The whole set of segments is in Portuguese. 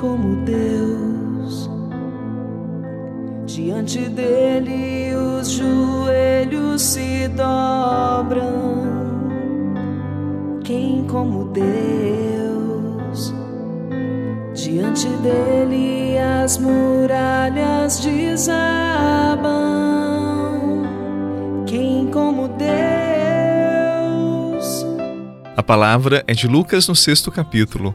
como Deus? Diante dele os joelhos se dobram. Quem como Deus? Diante dele as muralhas desabam. Quem como Deus? A palavra é de Lucas no sexto capítulo.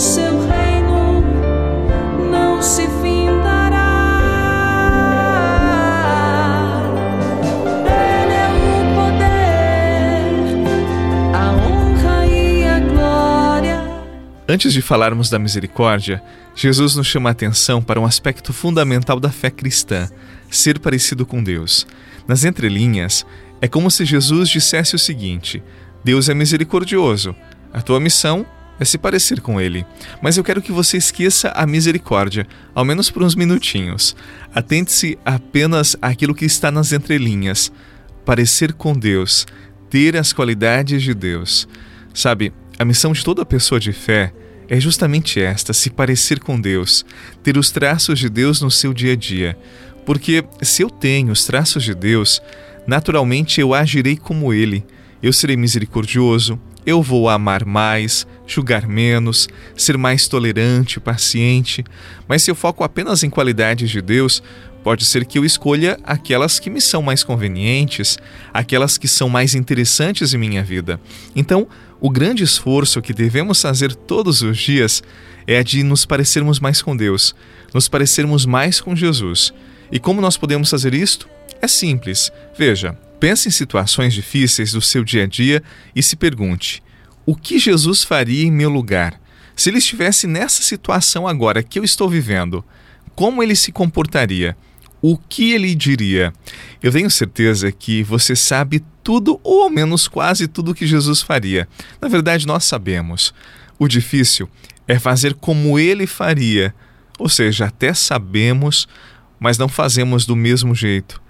Seu reino não se findará. Ele é o poder, a honra e a glória. Antes de falarmos da misericórdia, Jesus nos chama a atenção para um aspecto fundamental da fé cristã: ser parecido com Deus. Nas entrelinhas, é como se Jesus dissesse o seguinte: Deus é misericordioso. A tua missão é se parecer com Ele. Mas eu quero que você esqueça a misericórdia, ao menos por uns minutinhos. Atente-se apenas àquilo que está nas entrelinhas. Parecer com Deus, ter as qualidades de Deus. Sabe, a missão de toda pessoa de fé é justamente esta: se parecer com Deus, ter os traços de Deus no seu dia a dia. Porque se eu tenho os traços de Deus, naturalmente eu agirei como Ele. Eu serei misericordioso, eu vou amar mais, julgar menos, ser mais tolerante, paciente. Mas se eu foco apenas em qualidades de Deus, pode ser que eu escolha aquelas que me são mais convenientes, aquelas que são mais interessantes em minha vida. Então, o grande esforço que devemos fazer todos os dias é a de nos parecermos mais com Deus, nos parecermos mais com Jesus. E como nós podemos fazer isto? É simples. Veja, pense em situações difíceis do seu dia a dia e se pergunte: o que Jesus faria em meu lugar? Se ele estivesse nessa situação agora que eu estou vivendo, como ele se comportaria? O que ele diria? Eu tenho certeza que você sabe tudo, ou ao menos quase tudo que Jesus faria. Na verdade, nós sabemos. O difícil é fazer como ele faria. Ou seja, até sabemos, mas não fazemos do mesmo jeito.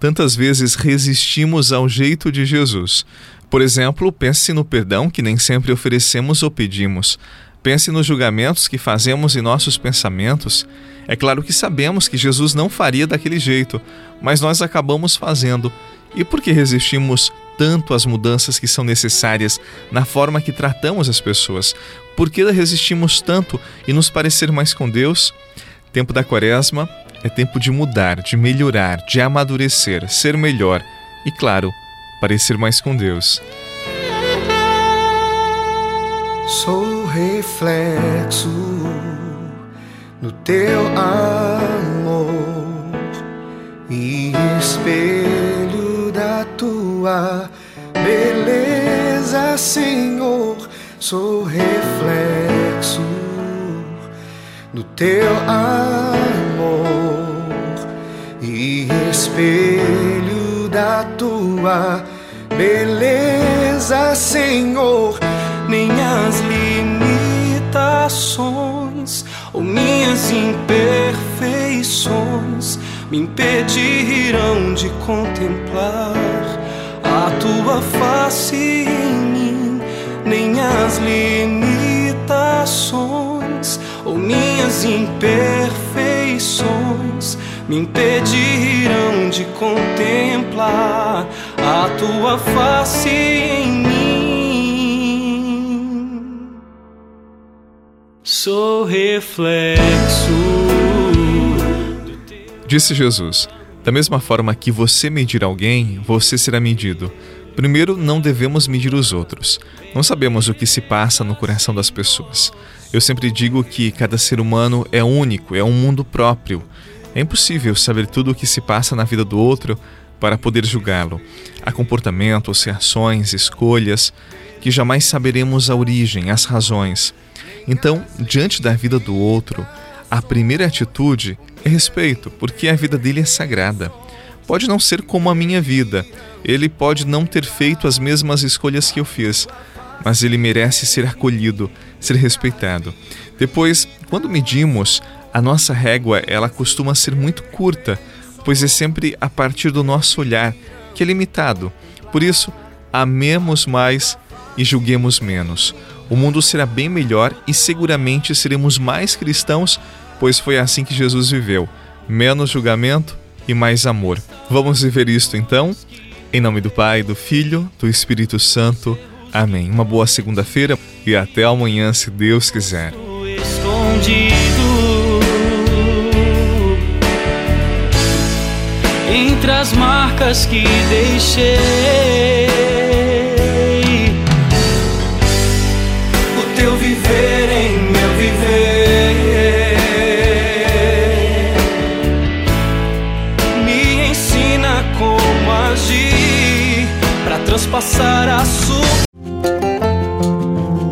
Tantas vezes resistimos ao jeito de Jesus. Por exemplo, pense no perdão que nem sempre oferecemos ou pedimos. Pense nos julgamentos que fazemos em nossos pensamentos. É claro que sabemos que Jesus não faria daquele jeito, mas nós acabamos fazendo. E por que resistimos tanto às mudanças que são necessárias na forma que tratamos as pessoas? Por que resistimos tanto e nos parecer mais com Deus? Tempo da Quaresma é tempo de mudar, de melhorar, de amadurecer, ser melhor e, claro, parecer mais com Deus. Sou reflexo no teu amor e espelho da tua beleza, Senhor. Sou reflexo no teu amor espelho da tua beleza, Senhor. Nem as limitações ou minhas imperfeições me impedirão de contemplar a tua face em mim. Nem minhas limitações ou minhas imperfeições me impedirão de contemplar a tua face em mim. Sou reflexo. Disse Jesus: Da mesma forma que você medir alguém, você será medido. Primeiro, não devemos medir os outros. Não sabemos o que se passa no coração das pessoas. Eu sempre digo que cada ser humano é único, é um mundo próprio. É impossível saber tudo o que se passa na vida do outro para poder julgá-lo. Há comportamentos, reações, escolhas que jamais saberemos a origem, as razões. Então, diante da vida do outro, a primeira atitude é respeito, porque a vida dele é sagrada. Pode não ser como a minha vida, ele pode não ter feito as mesmas escolhas que eu fiz, mas ele merece ser acolhido, ser respeitado. Depois, quando medimos, a nossa régua ela costuma ser muito curta, pois é sempre a partir do nosso olhar, que é limitado. Por isso, amemos mais e julguemos menos. O mundo será bem melhor e seguramente seremos mais cristãos, pois foi assim que Jesus viveu: menos julgamento e mais amor. Vamos viver isto então? Em nome do Pai, do Filho, do Espírito Santo. Amém. Uma boa segunda-feira e até amanhã, se Deus quiser. As marcas que deixei. O teu viver em meu viver me ensina como agir para transpassar a sua.